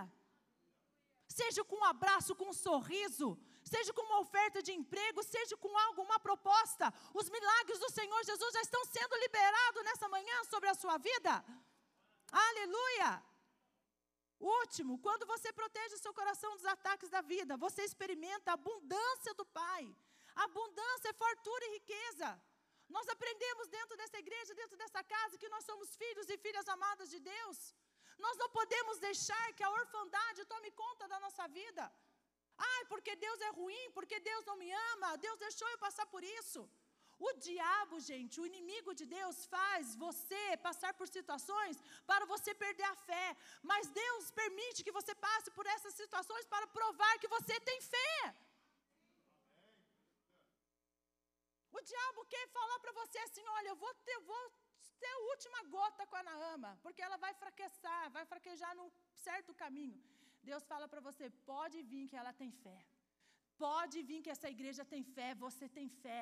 Seja com um abraço, com um sorriso, seja com uma oferta de emprego, seja com algo, uma proposta. Os milagres do Senhor Jesus já estão sendo liberados nessa manhã sobre a sua vida. Aleluia! Último, quando você protege o seu coração dos ataques da vida, você experimenta a abundância do Pai. Abundância, fartura e riqueza. Nós aprendemos dentro dessa igreja, dentro dessa casa, que nós somos filhos e filhas amadas de Deus. Nós não podemos deixar que a orfandade tome conta da nossa vida. Ai, porque Deus é ruim, porque Deus não me ama, Deus deixou eu passar por isso. O diabo, gente, o inimigo de Deus faz você passar por situações para você perder a fé. Mas Deus permite que você passe por essas situações para provar que você tem fé. O diabo quer falar para você assim: olha, eu vou ter, vou ter a última gota com a Naama, porque ela vai fraquejar, vai fraquejar num certo caminho. Deus fala para você: pode vir que ela tem fé. Pode vir que essa igreja tem fé, você tem fé.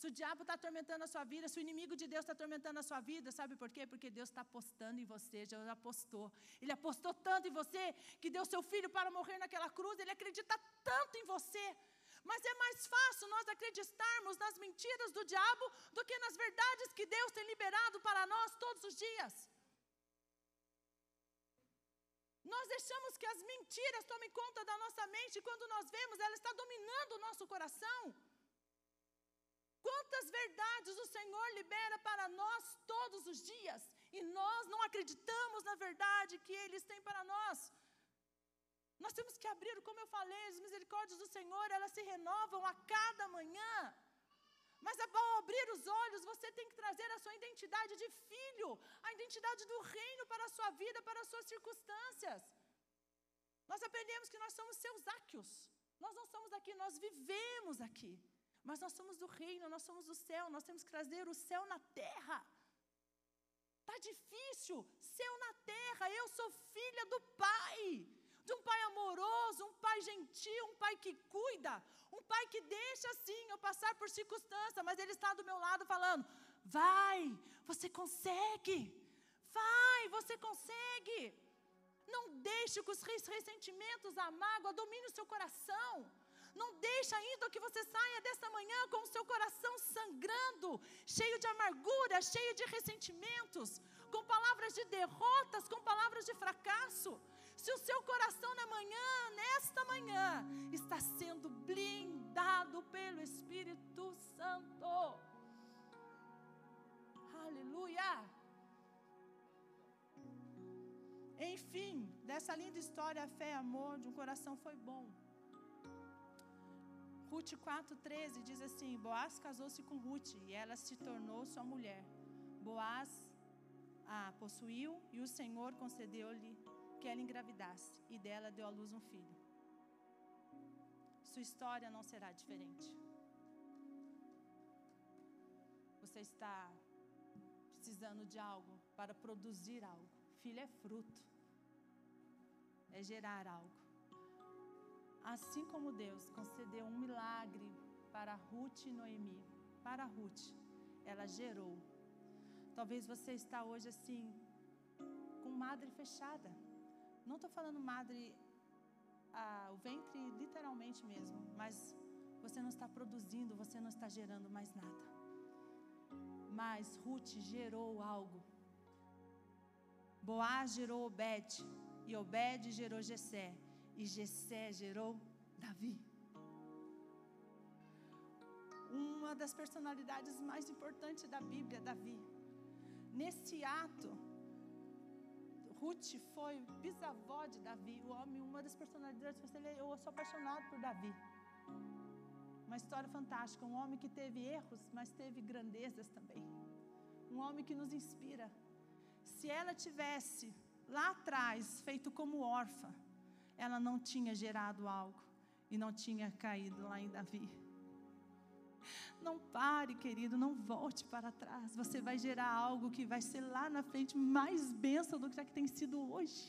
Se o diabo está atormentando a sua vida, se o inimigo de Deus está atormentando a sua vida, sabe por quê? Porque Deus está apostando em você, já apostou. Ele apostou tanto em você que deu seu filho para morrer naquela cruz, ele acredita tanto em você. Mas é mais fácil nós acreditarmos nas mentiras do diabo do que nas verdades que Deus tem liberado para nós todos os dias. Nós deixamos que as mentiras tomem conta da nossa mente quando nós vemos, ela está dominando o nosso coração. Quantas verdades o Senhor libera para nós todos os dias e nós não acreditamos na verdade que eles têm para nós. Nós temos que abrir, como eu falei, as misericórdias do Senhor, elas se renovam a cada manhã. Mas ao abrir os olhos, você tem que trazer a sua identidade de filho, a identidade do reino para a sua vida, para as suas circunstâncias. Nós aprendemos que nós somos seus áquios. Nós não somos aqui, nós vivemos aqui. Mas nós somos do reino, nós somos do céu, nós temos que trazer o céu na terra. Está difícil, céu na terra, eu sou filha do Pai, de um Pai amoroso, um Pai gentil, um Pai que cuida, um Pai que deixa sim eu passar por circunstância, mas Ele está do meu lado falando: vai, você consegue, vai, você consegue. Não deixe que os ressentimentos, a mágoa domine o seu coração. Não deixe ainda que você saia desta manhã com o seu coração sangrando, cheio de amargura, cheio de ressentimentos, com palavras de derrotas, com palavras de fracasso. Se o seu coração na manhã, nesta manhã, está sendo blindado pelo Espírito Santo. Aleluia! Enfim, dessa linda história, a fé e amor de um coração foi bom. Ruth 4,13 diz assim: Boaz casou-se com Ruth e ela se tornou sua mulher. Boaz a possuiu e o Senhor concedeu-lhe que ela engravidasse e dela deu à luz um filho. Sua história não será diferente. Você está precisando de algo para produzir algo. Filho é fruto, é gerar algo. Assim como Deus concedeu um milagre para Ruth e Noemi, para Ruth, ela gerou. Talvez você está hoje assim, com madre fechada. Não estou falando madre, ah, o ventre literalmente mesmo, mas você não está produzindo, você não está gerando mais nada. Mas Ruth gerou algo. Boaz gerou Obed, e Obed gerou Jessé, e Jessé gerou Davi. Uma das personalidades mais importantes da Bíblia, Davi. Nesse ato, Ruth foi bisavó de Davi, o homem, uma das personalidades, eu sou apaixonado por Davi. Uma história fantástica, um homem que teve erros, mas teve grandezas também. Um homem que nos inspira. Se ela tivesse lá atrás feito como órfã, ela não tinha gerado algo e não tinha caído lá em Davi. Não pare, querido, não volte para trás. Você vai gerar algo que vai ser lá na frente mais bênção do que tem sido hoje.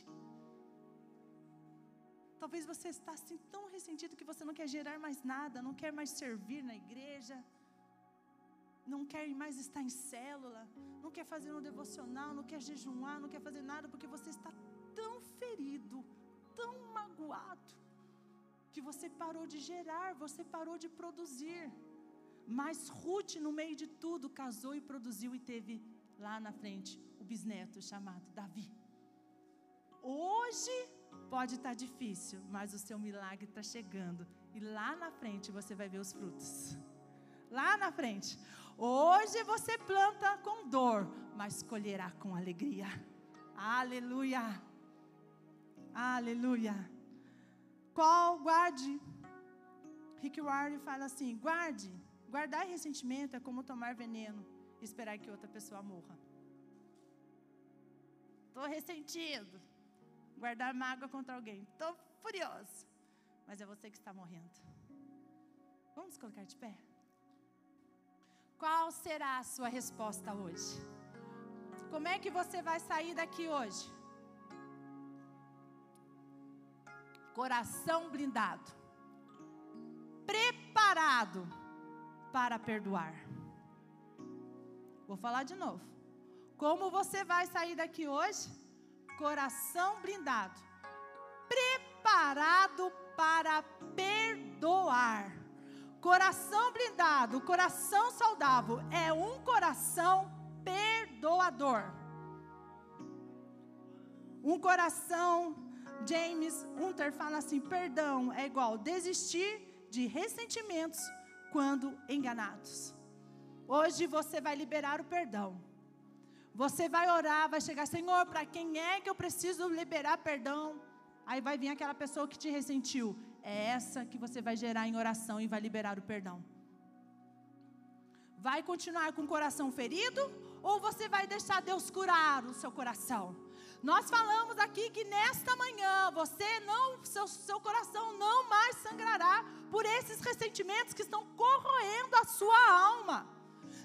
Talvez você está assim tão ressentido que você não quer gerar mais nada, não quer mais servir na igreja, não quer mais estar em célula, não quer fazer um devocional, não quer jejuar, não quer fazer nada porque você está tão ferido, tão magoado, que você parou de gerar, você parou de produzir. Mas Ruth, no meio de tudo, casou e produziu e teve lá na frente o bisneto chamado Davi. Hoje pode estar difícil, mas o seu milagre está chegando. E lá na frente você vai ver os frutos. Lá na frente. Hoje você planta com dor, mas colherá com alegria. Aleluia. Aleluia. Qual guarde? Rick Warren fala assim: guarde Guardar ressentimento é como tomar veneno e esperar que outra pessoa morra. Estou ressentido. Guardar mágoa contra alguém. Estou furioso. Mas é você que está morrendo. Vamos colocar de pé? Qual será a sua resposta hoje? Como é que você vai sair daqui hoje? Coração blindado, preparado para perdoar. Vou falar de novo. Como você vai sair daqui hoje? Coração blindado, preparado para perdoar. Coração blindado, coração saudável é um coração perdoador. Um coração, James Hunter fala assim: perdão é igual desistir de ressentimentos quando enganados. Hoje você vai liberar o perdão. Você vai orar, vai chegar, Senhor, para quem é que eu preciso liberar perdão? Aí vai vir aquela pessoa que te ressentiu. É essa que você vai gerar em oração e vai liberar o perdão. Vai continuar com o coração ferido ou você vai deixar Deus curar o seu coração? Nós falamos aqui que nesta manhã você não, seu, seu coração não mais sangrará por esses ressentimentos que estão corroendo a sua alma.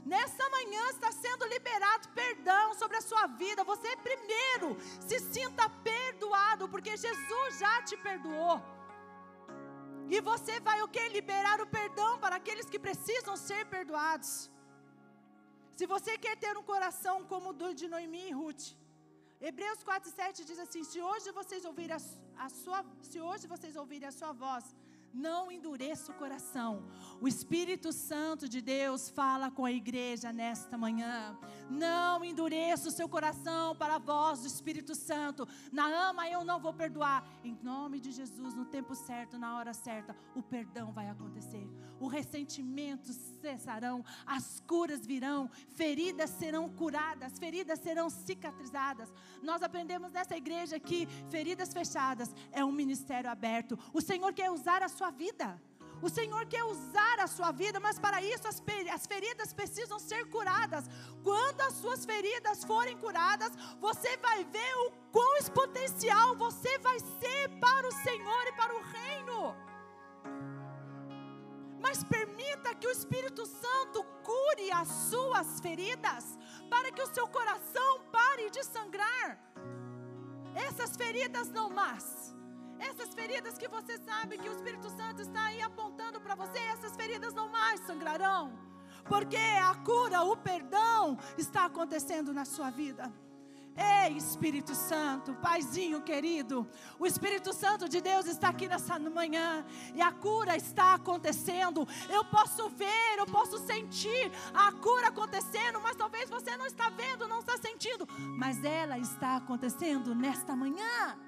Nessa manhã está sendo liberado perdão sobre a sua vida. Você primeiro se sinta perdoado, porque Jesus já te perdoou. E você vai o que? Liberar o perdão para aqueles que precisam ser perdoados. Se você quer ter um coração como o de Noemi e Ruth, Hebreus 4:7 diz assim: se hoje vocês ouvirem a, a sua, se hoje vocês ouvirem a sua voz, não endureça o coração. O Espírito Santo de Deus fala com a igreja nesta manhã. Não endureça o seu coração para a voz do Espírito Santo. Naama, eu não vou perdoar. Em nome de Jesus, no tempo certo, na hora certa, o perdão vai acontecer. O ressentimento cessarão, as curas virão, feridas serão curadas, feridas serão cicatrizadas. Nós aprendemos nessa igreja que feridas fechadas é um ministério aberto. O Senhor quer usar a sua vida. O Senhor quer usar a sua vida, mas para isso as, as feridas precisam ser curadas. Quando as suas feridas forem curadas, você vai ver o quão exponencial você vai ser para o Senhor e para o reino. Mas permita que o Espírito Santo cure as suas feridas, para que o seu coração pare de sangrar. Essas feridas não más essas feridas que você sabe que o Espírito Santo está aí apontando para você, essas feridas não mais sangrarão. Porque a cura, o perdão está acontecendo na sua vida. Ei, Espírito Santo, Paizinho querido, o Espírito Santo de Deus está aqui nessa manhã e a cura está acontecendo. Eu posso ver, eu posso sentir a cura acontecendo, mas talvez você não está vendo, não está sentindo, mas ela está acontecendo nesta manhã.